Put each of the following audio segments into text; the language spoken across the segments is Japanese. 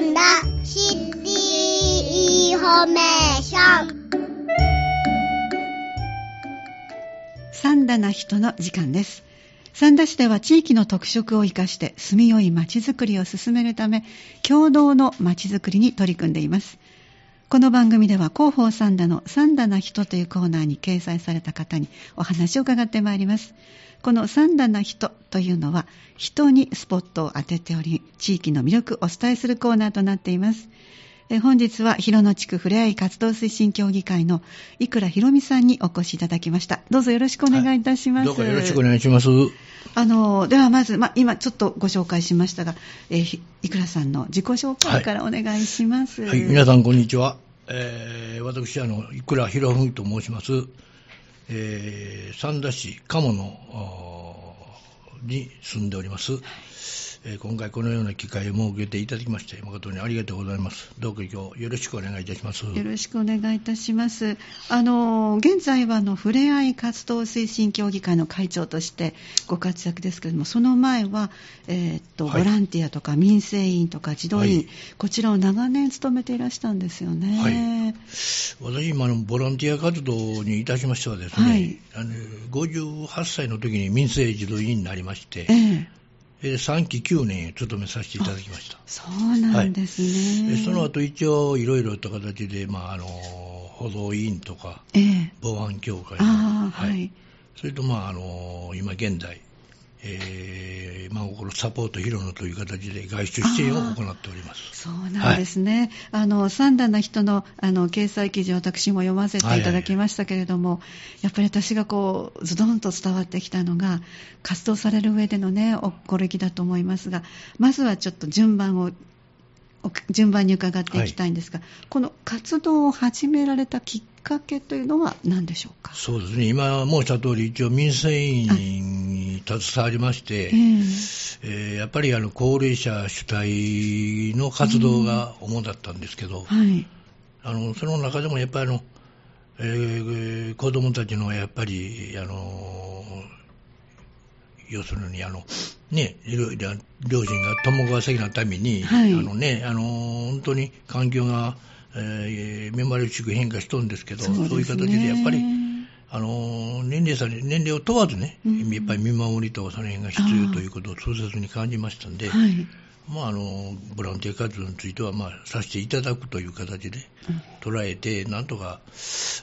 んだシティインフォメーション SUNだなヒトの時間です。三田市では地域の特色を生かして住みよい街づくりを進めるため、協働の街づくりに取り組んでいます。この番組では広報さんだの SUNだなヒトというコーナーに掲載された方にお話を伺ってまいります。この SUNだなヒトというのは人にスポットを当てており、地域の魅力をお伝えするコーナーとなっています。え本日は広野地区ふれあい活動推進協議会の井倉博美さんにお越しいただきました。どうぞよろしくお願いいたします。どうかよろしくお願いします。あの、ではまず、ま、今ちょっとご紹介しましたが、えーひ井倉さんの自己紹介からお願いします。はい、皆さんこんにちは。えー、私、あの、いくらひろふみと申します。えー、三田市鴨野に住んでおります。えー今回このような機会を設けていただきまして、誠にありがとうございます。どうか今日よろしくお願いいたします。よろしくお願いいたします。あの、現在はあの、ふれあい活動推進協議会の会長としてご活躍ですけれども、その前は、えーっと、はいボランティアとか民生委員とか児童委員、はいこちらを長年務めていらしたんですよね。はい私、今のボランティア活動にいたしましてはですね、はいあの58歳の時に民生児童委員になりまして、えええー3期9年務めさせていただきました。そうなんですね。でその後一応いろいろと形で、まあ、あの保存委員とかええ防犯協会ああ、はい。それと、まあ、あの今現在、えー、真心サポート広野という形で外出支援を行っております。そうなんですね。あの、三段な人の、あの、掲載記事を私も読ませていただきましたけれども、やっぱり私がこう、ズドンと伝わってきたのが、活動される上でのね、お心意気だと思いますが、まずはちょっと順番を、お順番に伺っていきたいんですが、この活動を始められたきっかけというのは何でしょうか？そうですね、今申した通り、一応民生委員に携わりまして、ええ。えーやっぱりあの高齢者主体の活動が主だったんですけど、はい。あのその中でもやっぱりあの、えー子供たちのやっぱり、あの要するにあの、ね、両両親が共稼ぎのために、はい。あのね、あの本当に環境が、えー目まぐるしく変化しとるんですけど、そうね。いう形でやっぱり、あの年齢差に年齢を問わずね、うん。やっぱり見守りとその辺が必要ということを痛切に感じましたんで、はい。まあ、あのボランティア活動については、まあ、させていただくという形で捉えて、なんとか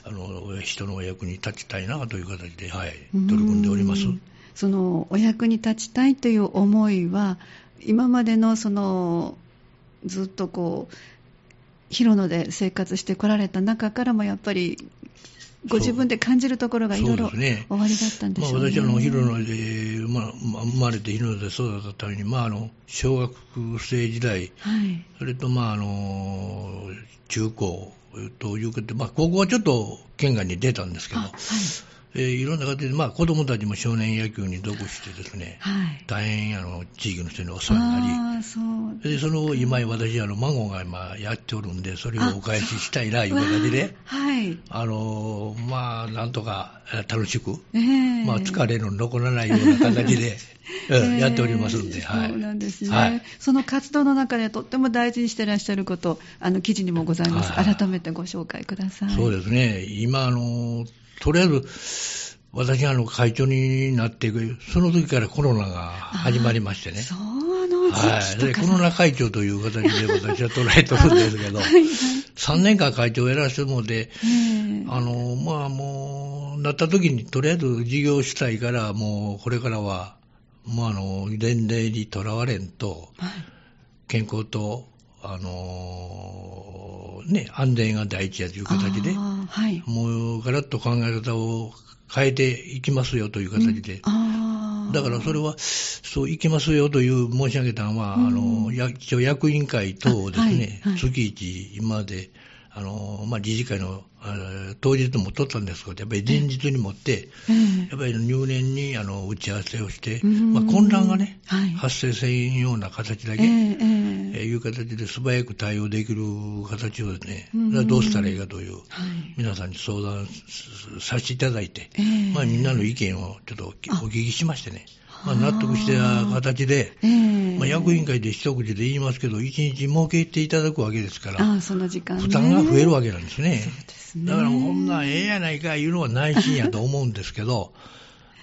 あの人のお役に立ちたいなという形で、はい、取り組んでおります。うんそのお役に立ちたいという思いは今までのそのずっとこう広野で生活してこられた中からもやっぱりご自分で感じるところがいろいろそうですねおありだったんでまあ、しょうね。私はあの広野で、まあまあ生まれて広野で育ったために、まあ、あの小学生時代、はい。それと、まあ、あの中高ということで、まあ、高校はちょっと県外に出たんですけど、あはい。えーいろんな形で、まあ、子供たちも少年野球に属してですね、はい。大変あの地域の人にお世話になり、そう。でその今、私、あの孫が今やっておるんで、それをお返ししたいな、いう形で、はい。あのまあ、なんとかえー楽しく、ええまあ、疲れの残らないような形で、う んやっておりますんで、はい。そうなんですね、はいその活動の中でとっても大事にしてらっしゃること、あの記事にもございます、はい改めてご紹介ください。そうですね、今、あのとりあえず、私があの会長になっていく、その時からコロナが始まりましてね。そうの時はい。で、コロナ会長という形で私は捉えてるんですけど、はいはい3年間会長をやらせてもらって、ええあの、まあもう、なった時にとりあえず事業したいから、もうこれからは、もうあの、年齢にとらわれんと、はい健康と、あの、ね、安全が第一やという形で、はい。もうガラッと考え方を変えていきますよという形で、あー。だからそれは、そういきますよという申し上げたのは、うん。あの、や一応役員会等ですね、あはいはい。月一、今まで、あの、まあ、理事会のあ当日も取ったんですけど、やっぱり前日にもって、ええ。やっぱり入念にあの打ち合わせをして、うん。まあ、混乱がね、はい。発生せんような形だけ、えええええーいう形で素早く対応できる形をですね、うん。どうしたらいいかという、はい。皆さんに相談させていただいて、ええ。まあ、みんなの意見をちょっとお聞きしましてね、まあ、納得した形で、ええ。まあ、役員会で一口で言いますけど、一日設けていただくわけですから、ああその時間、ね、負担が増えるわけなんですね。すね。だから、こんなんええやないかいうのは内心やと思うんですけど、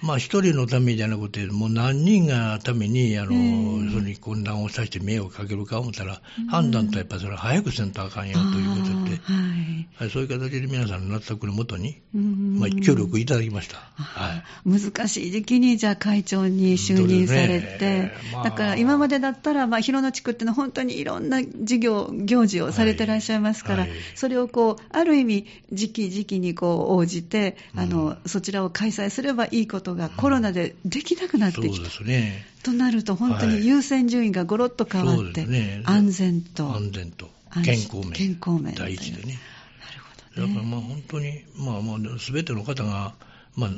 まあ一人のためじゃなくて、もう何人がために、あの、ええそれに混乱をさせて迷惑かけるか思ったら、判断とやっぱりそれは早くせんとあかんよということで、はい。はい、そういう形で皆さんの納得のもとに、うん。まあ、協力いただきました。はい。難しい時期にじゃあ会長に就任されて、だから今までだったら、まあ、広野地区ってのは本当にいろんな事業、行事をされてらっしゃいますから、それをこう、ある意味、時期時期にこう応じて、あの、そちらを開催すればいいことがコロナでできなくなってそうきた。ですね。となると、本当はいに優先順位がごろっと変わって、ですね安全と、安全と安健心康面。健康面第一でね。なるほどね。だからまあ本当に、まあまあ、すべての方が、まあ、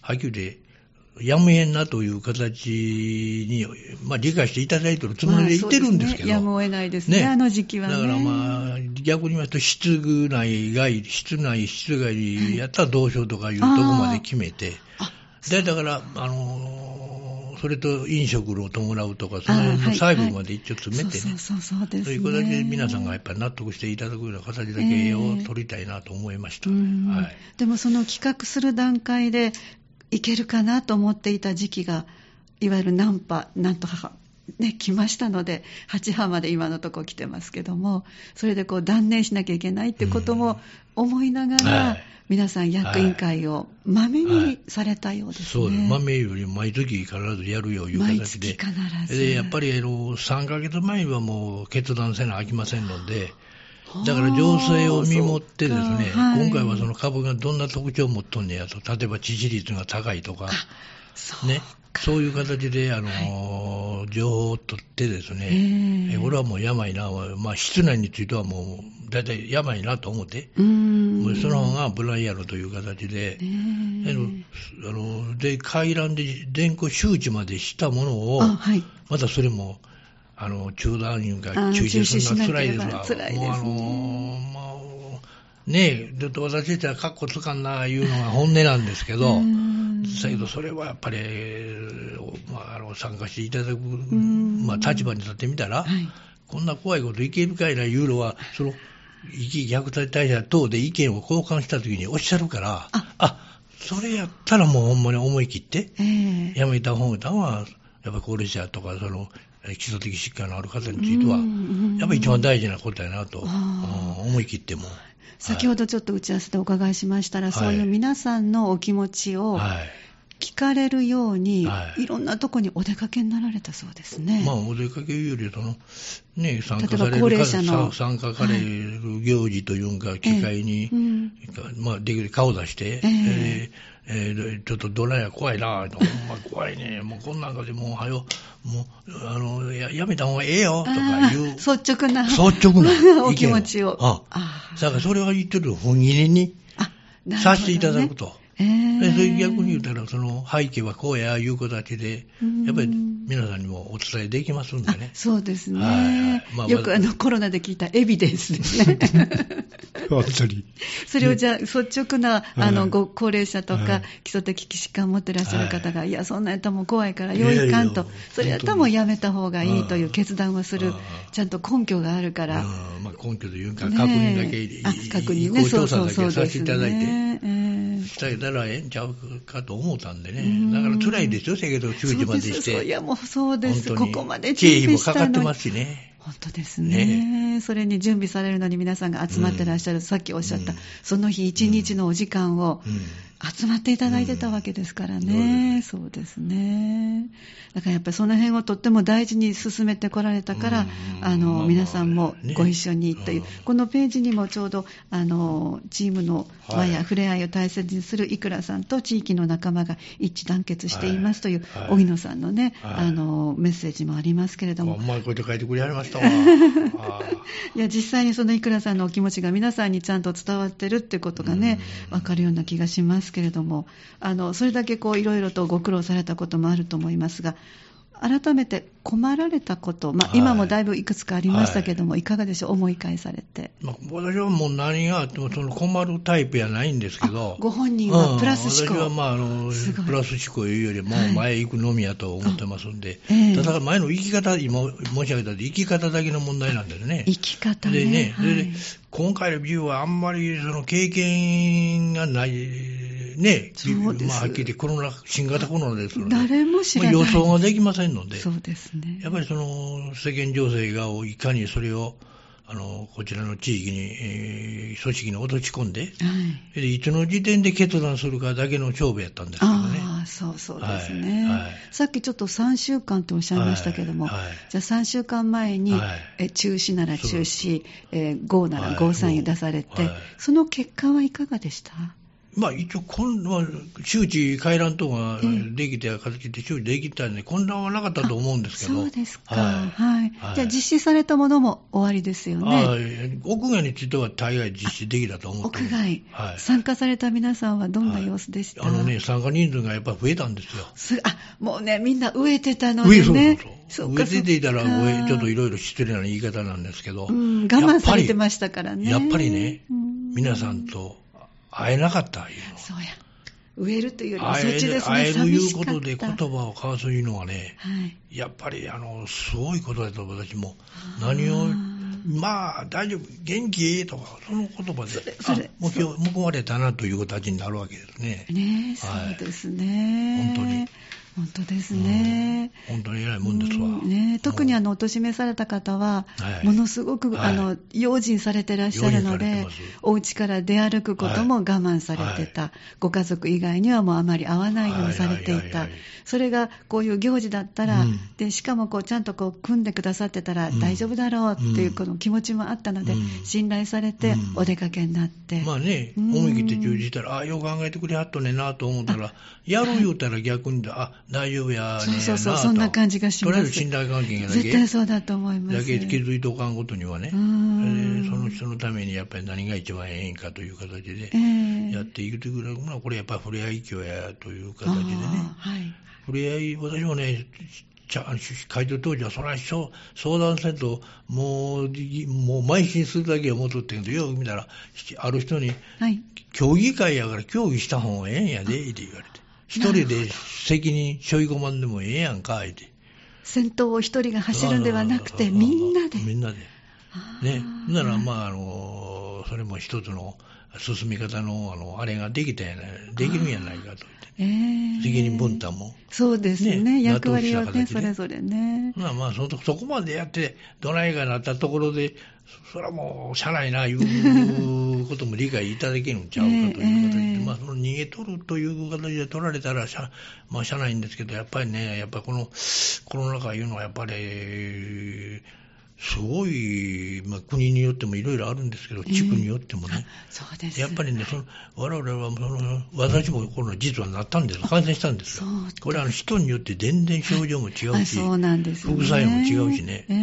はっきり言って、やむえんなという形に、まあ、理解していただいてるつもりでいてるんですけど、まあねやむを得ないですね、あの時期はね。だからまあ、逆に言いますと、室内外、室内、室外やったらどうしようとかいうとこまで決めて、で、だから、あのーそれと飲食を伴うとか、その辺の細部まで一応詰めてね、そうそうそうそうですね。そういう形で皆さんがやっぱり納得していただくような形だけを取りたいなと思いました。うんはい。でもその企画する段階でいけるかなと思っていた時期が、いわゆるナンパ、なんとか、ね、来ましたので、8波まで今のところ来てますけども、それでこう断念しなきゃいけないってことも思いながら、はい皆さん役員会をまめにされたようですね。そうです。豆より毎月必ずやるよいう毎形で。月必ず。で、やっぱりあの3ヶ月前はもう決断せなあきませんので、だから情勢を見守ってですね、はい今回はその株がどんな特徴を持っとんねやと、例えば致死率が高いとか、ね、そういう形で、あの情報を取ってですね、ええ。えこれはもう病な、まあ、室内についてはもう、大体病なと思って、うその方がブライやろという形で、ねえ。あのあので、回覧で電光周知までしたものを、あ、はい。またそれも、あの、中断員があ中止するのは辛いですわ。辛いですね。もうあの、もう、ねえ、で私たちはカッコつかんな、いうのが本音なんですけど、うん。だけどそれはやっぱり、まあ、あの参加していただく、ん。まあ、立場に立ってみたら、はい。こんな怖いこといけるかいないうのは、その、虐待対策等で意見を交換したときにおっしゃるから、あ。それやったらもうほんまに思い切って、ええ。やめた方がは、やっぱ高齢者とか、その、え基礎的疾患のある方についてはうん、やっぱり一番大事なことやなと、思い切っても。先ほどちょっと打ち合わせでお伺いしましたら、はいそういう皆さんのお気持ちをはい。聞かれるように、はい。い、ろんなとこにお出かけになられたそうですね。まあ、お出かけより、その、ね、参加される高齢者のさ参加される行事というか、機会に、うん。まあ、できる顔出して、ええ。えーえーちょっとドライヤー怖いな、ほんま怖いね、もうこんなんかでもう、はよ、もう、あの、ややめた方がええよ、とかいう、率直な率直な お気持ちを。ああだからそれは言ってる本気にさせていただくと。ええでそれ逆に言うたら、その背景はこうやいう形でうん、やっぱり皆さんにもお伝えできますんであね。そうですね、はいはい。まあよくあのコロナで聞いたエビデンスですね。本当に。それをじゃあ、率直な、あの、はいご高齢者とかはい、基礎的疾患を持ってらっしゃる方が、い。や、そんなんやったらもう怖いから、よいかんと、それやったらもうやめた方がいいといううん決断をする。うん、ちゃんと根拠があるから、うん。まあ、根拠というか、ね確認だけ、確認ね、そうそうそうですせていただいて、ね。ええ伝えたらええんちゃうかと思ったんでね。うん。だから辛いですよ、せやけど、中時までしそうですそういて。や、もうそうです。ここまで経費も準備したのに。かかってますしね。本当ですね。それに準備されるのに皆さんが集まってらっしゃる、さっきおっしゃった、うん。その日一日のお時間をうん集まっていただいてたわけですからね、そうです。ね。だからやっぱりその辺をとっても大事に進めてこられたから、うん。あの、まあまあ皆さんもね。ご一緒にという、うん。このページにもちょうど、あの、チームの輪やはい触れ合いを大切にするいくらさんと地域の仲間が一致団結していますという、はい。荻野さんのね、はい。あの、メッセージもありますけれども、うまいこと書いてくれはりましたわ。いや、実際にそのいくらさんのお気持ちが皆さんにちゃんと伝わってるってことがね、うん。わかるような気がしますけれども、あの、それだけこう、いろいろとご苦労されたこともあると思いますが、改めて困られたこと、まあ、はい。今もだいぶいくつかありましたけども、い、かがでしょう、思い返されて。まあ、私はもう何があってもその困るタイプやないんですけど、ご本人はプラス思考。うん私はまああのプラス思考いうよりもはい。前行くのみやと思ってますんで、ええ。ただ前の生き方、今申し上げた生き方だけの問題なんですね。生き方ね。でね、はい。で今回のビューはあんまりその経験がない、ね、まあ、はっきり言ってコロナ、新型コロナですので、誰も知らない。まあ予想ができませんので、そうですね。やっぱりその世間情勢がいかにそれをあのこちらの地域に、えー組織に落とし込んで、はい。でいつの時点で決断するかだけの勝負やったんですけどね。ああ、そうそうですね、はい。はい。さっきちょっと3週間とおっしゃいましたけども、はい。はい。じゃあ3週間前に、はい。え中止なら中止、えー、GO ならはい。GO サイン出されて、はい。その結果はいかがでした？まあ一応今度は周知回覧等がええできた形で周知できたんで混乱はなかったと思うんですけど。そうですか、ははいいはいじゃあ実施されたものも終わりですよあね。あ屋外については大概実施できたと思って屋外、はい。参加された皆さんはどんな様子でした、あのね、参加人数がやっぱり増えたんですよ。すあもうね、みんな飢えてたのでね。そうそう。っか上出ていたら、ちょっといろいろ失礼な言い方なんですけど、うん、我慢されてまししたからね。やっぱりねうん皆さんと会えなかったいうの。そうや。植えるというよりも、そっちですね。会える寂いうことで言葉を交わすいうのはね、はい。やっぱりあの、すごいことだと私も、何を、まあ大丈夫、元気とか、その言葉で、それあもう今日報われたなという形になるわけですね。ねえ、はいそうですね。本当に。本当ですね。うん。本当に偉いもんですわ。うん。ね。え特にあの、お年めされた方は、はい。ものすごく、はい。あの、用心されてらっしゃるのでお家から出歩くことも我慢されてた。ご家族以外にはもうあまり会わないようにされていた。はいはいはいはい。それがこういう行事だったら、うん。で、しかもこう、ちゃんとこう、組んでくださってたらうん。大丈夫だろうっていううんこの気持ちもあったので、うん。信頼されてうん。お出かけになって。まあね、うん。思い切って中止したら、あよく考えてくれはっとねんなと思ったら、やる言うたら逆に、あ大丈夫やね。そうそうそう、そんな感じがします。とりあえず信頼関係がだけ絶対そうだと思います。だけ気づいておかんことにはね、その人のためにやっぱり何が一番ええんかという形でええやっていくというのは、これやっぱり触れ合い協やという形でね、ああはい。触れ合い、私もね、会長当時は、それは相相談せんと、もう、もう邁進するだけを戻ってんけど、よく見たら、ある人に、はい。協議会やから協議した方がええんやで、って言われて。一人で責任背負い込まんでもええやんか、って。先頭を一人が走るんではなくて、みんなで。みんなで。ね。なら、まあ、あの、それも一つの進み方の、あの、あれができたやない、できるんやないかと。ええ責任分担も。そうですね。ね役割をね、それぞれね。まあまあそ、そこまでやって、どないかなったところで、それはもう、社内な、いうことも理解いただけるんちゃうかという形で、えーまあ、その逃げ取るという形で取られたら、社まあ、社内んですけど、やっぱりね、やっぱりこのコロナ禍いうのは、やっぱり、すごい、まあ、国によってもいろいろあるんですけど、地区によってもね、そうです。やっぱりね、その我々はその、私もコロナ実はなったんです、感染したんですよ。これはあの人によって全然症状も違うし、うなんですよね。副作用も違うしね、え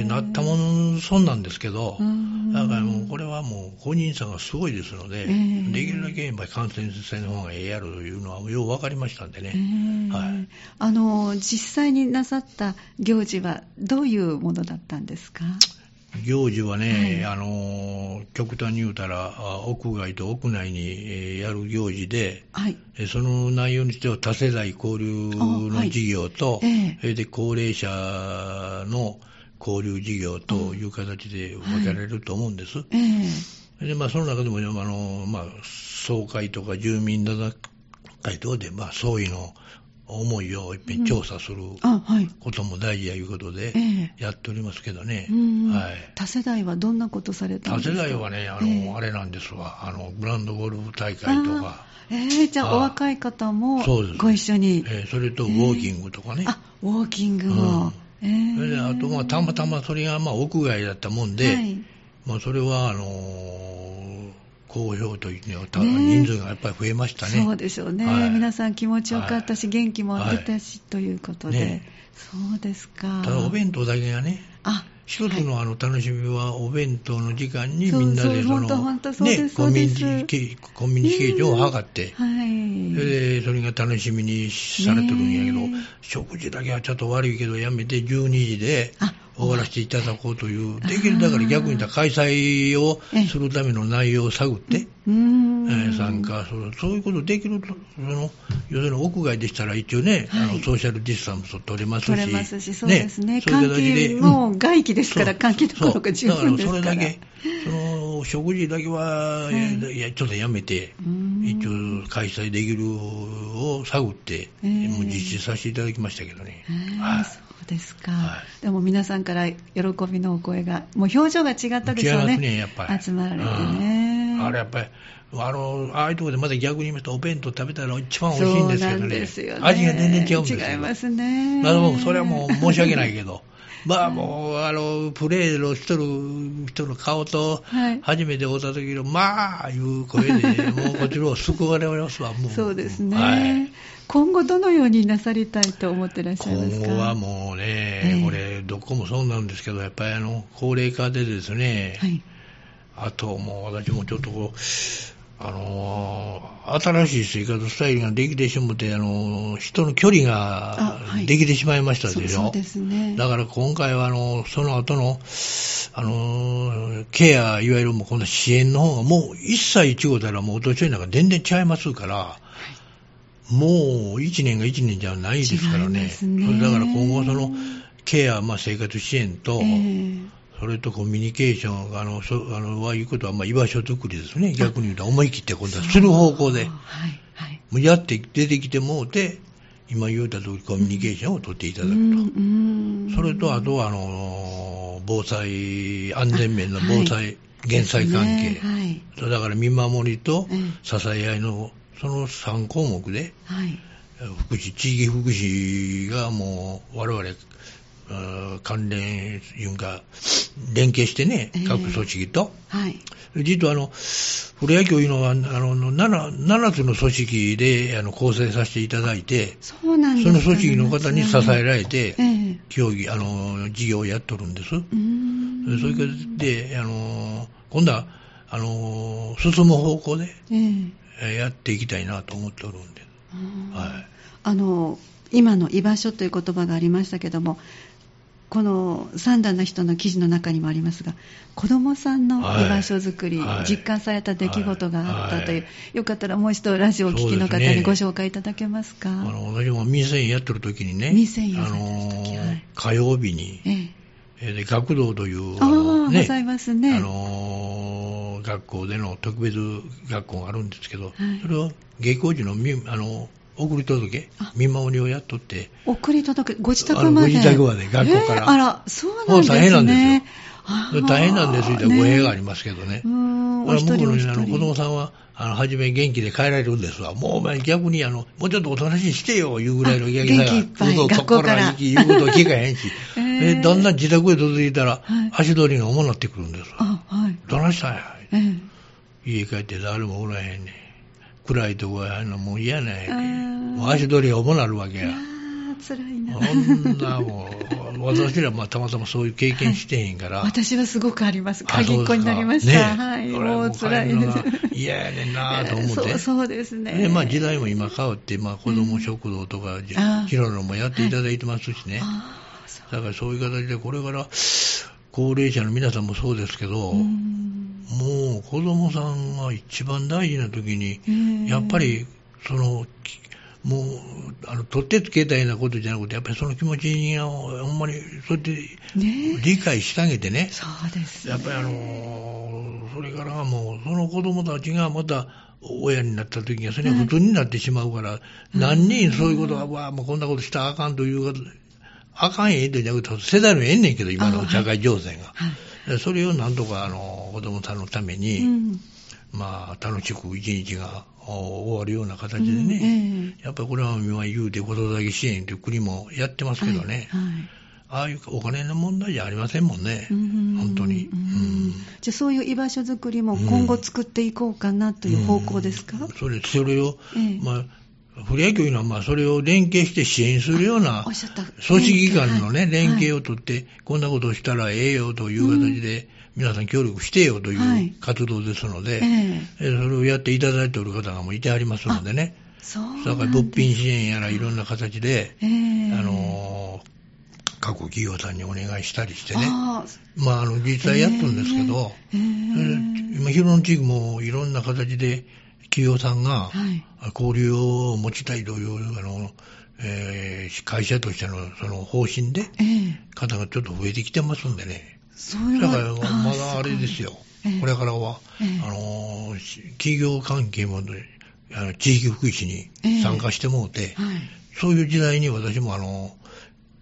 え。なったもの損なんですけど、うん。だからもうこれはもう個人差がすごいですので、ええ。できるだけやっぱり感染性の方がええやろというのはよう分かりましたんでね。ええ。はい。あの、実際になさった行事はどういうものだったんですか？行事はね、はい。あの極端に言うたら、あ屋外と屋内にえーやる行事で、はい。えその内容にしては多世代交流の事業と、あはい。ええ。それで高齢者の交流事業という形で分けられると思うんです。ええ。でまあ、その中でも、ねあのまあ、総会とか住民座談会等で、まあ、総意の思いをいっぺん調査する。ことも大事やいうことでええ。やっておりますけどね。うんはい。多世代はどんなことされたん多ですか？世代はね、あの、ええ。あれなんですわ、あの、グランドゴルフ大会とか、えー、じゃああお若い方もご一緒に。えーそれとウォーキングとかね。あ、ウォーキングも。えーそれであと、まあ、たまたまそれが、まあ、屋外だったもんで、はい。まあ、それは、あのー好評というのは、人数がやっぱり増えましたね。そうでしょうね、はい。皆さん気持ちよかったし、はい。元気も出たし、ということで、ねそうですか。ただ、お弁当だけがね、あ一つのあの楽しみは、お弁当の時間にみんなでそのねす。コミュニケコミュニケーションを図って、はい。それでそれが楽しみにされてるんやけど、食事だけはちょっと悪いけど、やめて12時であ終わらせていただこうという、できるだから逆に言ったら開催をするための内容を探って、参加する、そういうことできると、その要するに屋外でしたら一応ね、はい。あのソーシャルディスタンスを取れますし、取れますし、そうですね。そういう換形で気も外気ですから、換気どころか十分ですから。だからそれだけ、その食事だけは、いい、やちょっとやめて、一応開催できるを探って、ええもう実施させていただきましたけどね。はいそうですか、はでも皆さんから喜びのお声が、もう表情が違ったでしょうね。ね、やっぱり。集まられてね。うんあれやっぱり、あの、ああいうところでまだ逆に言いますと、お弁当食べたら一番美味しいんですけどね。ね。味が全然違うんですよ。違いますね。それはもう申し訳ないけど、まあもう、あの、プレーのしとる人の顔とはい、初めて会った時の、まあ、いう声で、もうこちらを救われますわ、もう。そうですね、はい。今後どのようになさりたいと思ってらっしゃいますか？今後はもうね、ええこれ、どこもそうなんですけど、やっぱりあの高齢化でですね、はい。あともう私もちょっとこう、あのー新しい生活スタイルができてしまって、あのー人の距離ができてしまいましたでしょ？そうですね。だから今回はあのその後の、あのケア、いわゆるもうこの支援の方がもう一切一号たらもうお年寄りなんか全然違いますから、もう1年が1年じゃないですから違いね。ねだから今後そのケア、まあ、生活支援と、ええそれとコミュニケーションあのそあのはいうことは、まあ、居場所作りですね。逆に言うと思い切って今度はする方向で、はい、はい。もうやって出てきてもうて、今言うた通りコミュニケーションを取っていただくと。うんうんそれと、あとは、あの、防災、安全面の防災、減災関係。ねはい。だから見守りとええ支え合いの、その3項目で、はい。福祉、地域福祉がもう、我々、関連、いうか、連携してねええ、各組織と、はい。実はあの、プロ野球いうのは、あの、7, 7つの組織であの構成させていただいて、そうなんですかその組織の方に支えられて、ええ競技、あの、事業をやっとるんです。うーんそれからで、あの、今度は、あの、進む方向でえええーやっていきたいなと思っておるんで。うんはい。あの今の居場所という言葉がありましたけどもこの三段の人の記事の中にもありますが子どもさんの居場所づくり、はい。実感された出来事があったという、はよかったらもう一度ラジオをお聞きの方にご紹介いただけますか？あの、私も民生やってる時にね、あのはい。火曜日に、ええ。えーで学童という、ああ、のございますね。あの学校での特別学校があるんですけど、はい。それを下校時のみあの送り届あけ、見守りをやっとって、送り届く、ご自宅まで。ご自宅まで学校からええあら、そうなんですね。大変なんですよ大変なんですよ、語弊がありねますけどね。うーん、だからお一人おのあの子供人。さんは、あの、初め元気で帰られるんですわ。もうお前逆にあの、もうちょっとおとなしいしてよ、いうぐらいの元気さが。学校から言うことを聞かへんし。えーでだんだん自宅へ続いたら、はい足取りが重なってくるんですわ。あ、はい。どないしたんや。ええ家帰って誰もおらへんねん。暗いとこやんのもう嫌ね足取りが重なるわけや。辛いな。そんなもう、私らまあたまたまそういう経験してへんから。私はすごくあります。あ鍵っ子になりました。そうですかはい。もう辛いで嫌やねんなと思って。そうそうですね。でまあ、時代も今変わって、まあ、子ども食堂とか、広野もやっていただいてますしね、だからそういう形で、これから高齢者の皆さんもそうですけど、もん。う子どもさんが一番大事な時に、ええやっぱりその、きもうあの取ってつけたようなことじゃなくて、やっぱりその気持ちをほんまにそうやってね。理解してあげてね、そうです。ね。やっぱりあのそれからはもう、その子供たちがまた親になった時には、それが普通になってしまうから、何人そういうことが、わあ、もうこんなことしたらあかんというあかんええとじゃなくて、世代のええんねんけど、今の社会情勢が。はい。でそれをなんとかあの子供さんのために、うん。まあ、楽しく一日がお終わるような形でうんやっぱりこれは今言うて子育て支援という国もやってますけどね、はいはい。ああいうお金の問題じゃありませんもんね、うん本当に。ううん。んじゃあそういう居場所づくりも今後作っていこうかなという方向ですか、それそれを、ええ。まあ、プロ野球いうのは、まあ、それを連携して支援するような組織機関のね、はい。連携をとって、こんなことをしたらええよという形で、皆さん協力してよとはい。いう活動ですので、それをやっていただいておる方がもういてありますのでね、そうだから物品支援やらいろんな形で、ええ。あのー各企業さんにお願いしたりしてね、あまあ、あの実際やってるんですけど、今、広野地域もいろんな形で企業さんがはい。交流を持ちたいというあの、えー会社としてのその方針でええ。方がちょっと増えてきてますんでね、それはだからまだあれですよ、ええ。これからは、ええ。あの企業関係もねあの地域福祉に参加してもうて、はい。そういう時代に私もあの、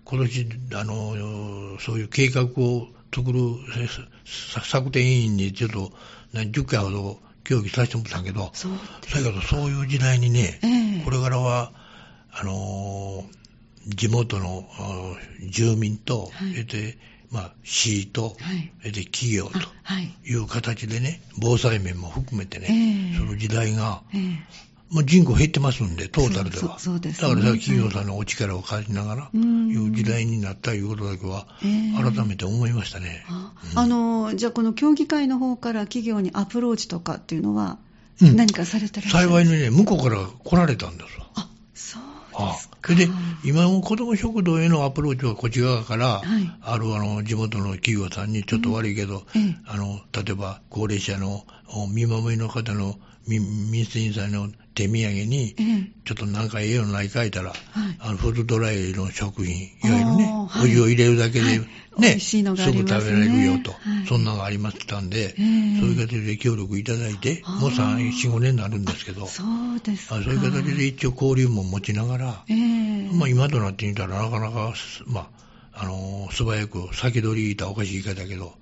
今年、あの、そういう計画を作る策定委員にちょっとな10回ほど協議させてもらったけど、そうだけどそういう時代にね、ええ。これからは、あの、地元のあ住民と、はい。で、まあ、市と、はい。で企業とい。いう形でね、防災面も含めてね、ええ。その時代が、ええまあ、人口減ってますんで、トータルでは。そうですね。だからさ、企業さんのお力を借りながら、うん。いう時代になったいうことだけは、ええ。改めて思いましたね。あうん。あのじゃあこの協議会の方から企業にアプローチとかっていうのはうん。何かされてらっしゃる幸いにね、向こうから来られたんですわ。あそうあですか。それで、今の子ども食堂へのアプローチはこっち側から、はい。あるあの地元の企業さんにちょっと悪いけど、ええ。あの例えば高齢者のお見守りの方のみ民生委員さんの手土産に、ええ。ちょっとなんかええようない書いたら、はい。あのフードドライの食品、いわゆるね、お湯を入れるだけで、はい。ね、すね。ぐ食べられるよと、はい。そんなのがありましたんで、ええ。そういう形で協力いただいて、もう3、4、5年になるんですけど、そうですそういう形で一応交流も持ちながら、ええ。まあ今となってみたらなかなか、まあ、あのー素早く先取り言ったらおかしい言い方だけど、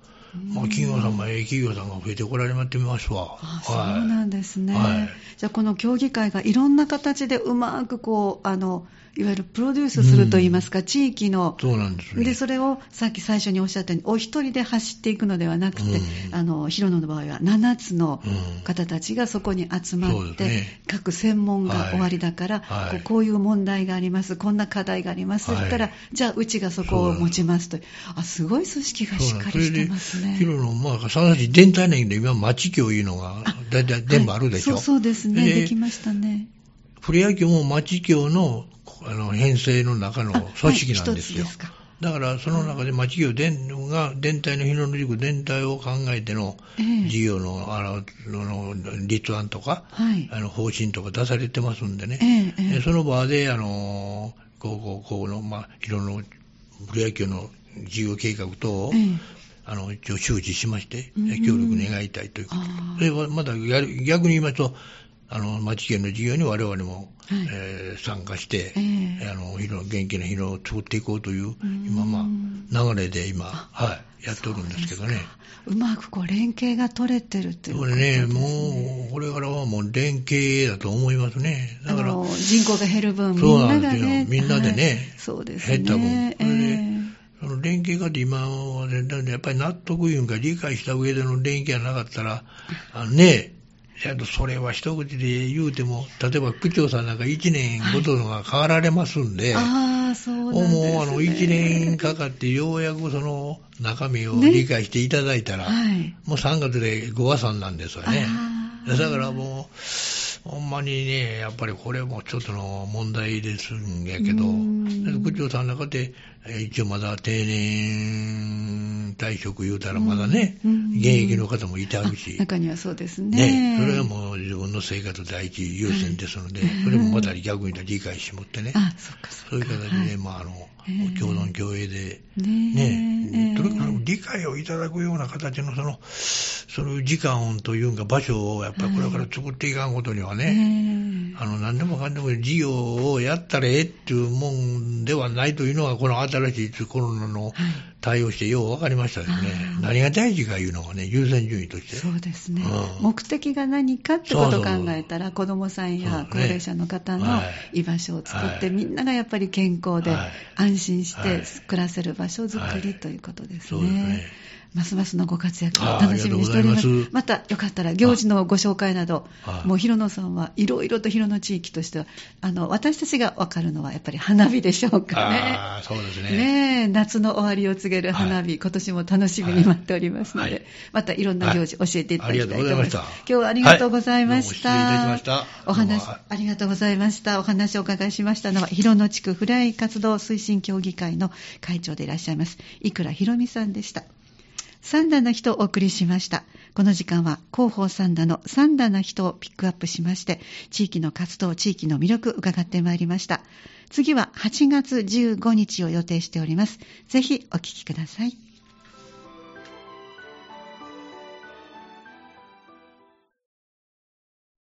まあ企業さんもええ企業さんが増えてこられまってみますわ。あそうなんですね、はい。じゃあこの協議会がいろんな形でうまくこうあのいわゆるプロデュースするといいますか、地域の。そうなんですね。でそれをさっき最初におっしゃったようにお一人で走っていくのではなくて、うん。あの広野の場合は7つのうん。方たちがそこに集まって、ですね。各専門がはい終わりだから、はい。こうこういう問題がありますこんな課題がありますと言ったら、はいじゃあうちがそこを持ちますとあすごい組織がしっかりしてますね。広野、まあ、佐々市全体なんで、今、町協いうのが、だいたい全部あるでしょ。はい。そうそうですね。でできましたね。プロ野球も町協のあの編成の中の組織なんですよ。はい一つですか。だから、その中で町協全が全体の広野塾全体を考えてのええ。事業のあのの立案とか、はい。あの方針とか出されてますんでね。えその場で、あの、こう、こう、こうの、まあ、広野プロ野球の事業計画等を、ええ。あの、一応周知しまして、うん。協力願いたいということそれはまだやる逆に言いますと、あの、町県の事業に我々も、はい。えー参加して、ええ。あの、広元気な広を作っていこうという、ん。今、まあ、流れで今、はい、やっておるんですけどね。うまくこう連携が取れてるというこことですれね、もう、これからはもう連携だと思いますね。だから、人口が減る分、そうみんなですよ。みんなでねはい。そうですね。減った分えその連携がって今はやっぱり納得いうんか理解した上での連携がなかったら、あのね、それは一口で言うても、例えば区長さんなんか1年ごとのが変わられますんで、ああ、そうなんですね。もうあの1年かかってようやくその中身をね理解していただいたら、はい。もう3月で5話さんなんですよね。だからもう、ほんまにね、やっぱりこれもちょっとの問題ですんやけど、うん区長さんの中で、えー一応まだ定年退職言うたらまだね、うん現役の方もいてあるし、中にはそうですね。ね、それはもう自分の生活第一優先ですので、それもまた逆に理解してもってね、あ、そっかそそういう。形で、まああの、ええ共存共栄で、ねとにかく理解をいただくような形のその、その時間というか場所をやっぱりこれから作っていかんことにはね、ねあの、何でもかんでも事業をやったらええっていうもんではないというのが、この新しいコロナの対応してよう分かりましたよね。あ。ー何が大事かいうのがね、優先順位として。そうですね、うん。目的が何かってことを考えたら、子どもさんや高齢者の方のはい。居場所を作って、はい。みんながやっぱり健康ではい。安心しはいて暮らせる場所づくりはいということですそうですねね。ますますのご活躍を楽しみにしております。またよかったら行事のご紹介などは、いもう広野さんはいろいろと広野地域としては、あの私たちがわかるのはやっぱり花火でしょうかね。ああ、そうですね。ねえ、夏の終わりを告げる花火、はい今年も楽しみに待っておりますので、はいまたいろんな行事教えていただきたいと思います。はいありがとうございました今日はありがとうございました。したお話ありがとうございました。お話をお伺いしましたのは、広野地区フライ活動推進協議会の会長でいらっしゃいます、いくらひろみさんでした。三段の人をお送りしました。この時間は広報三段の三段の人をピックアップしまして、地域の活動、地域の魅力伺ってまいりました。次は8月15日を予定しております。ぜひお聞きください。